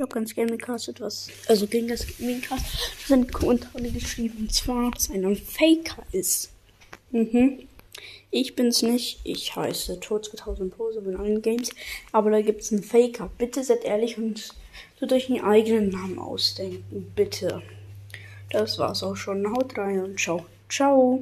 Ich habe ganz gerne Cast etwas, also gegen das Gamecast, sind Kommentare geschrieben, und zwar, dass einer ein Faker ist. Mhm. Ich bin's nicht. Ich heiße Tod 2000 Pose in allen Games. Aber da gibt's einen Faker. Bitte seid ehrlich und tut euch einen eigenen Namen ausdenken. Bitte. Das war's auch schon. Haut rein und ciao. Ciao.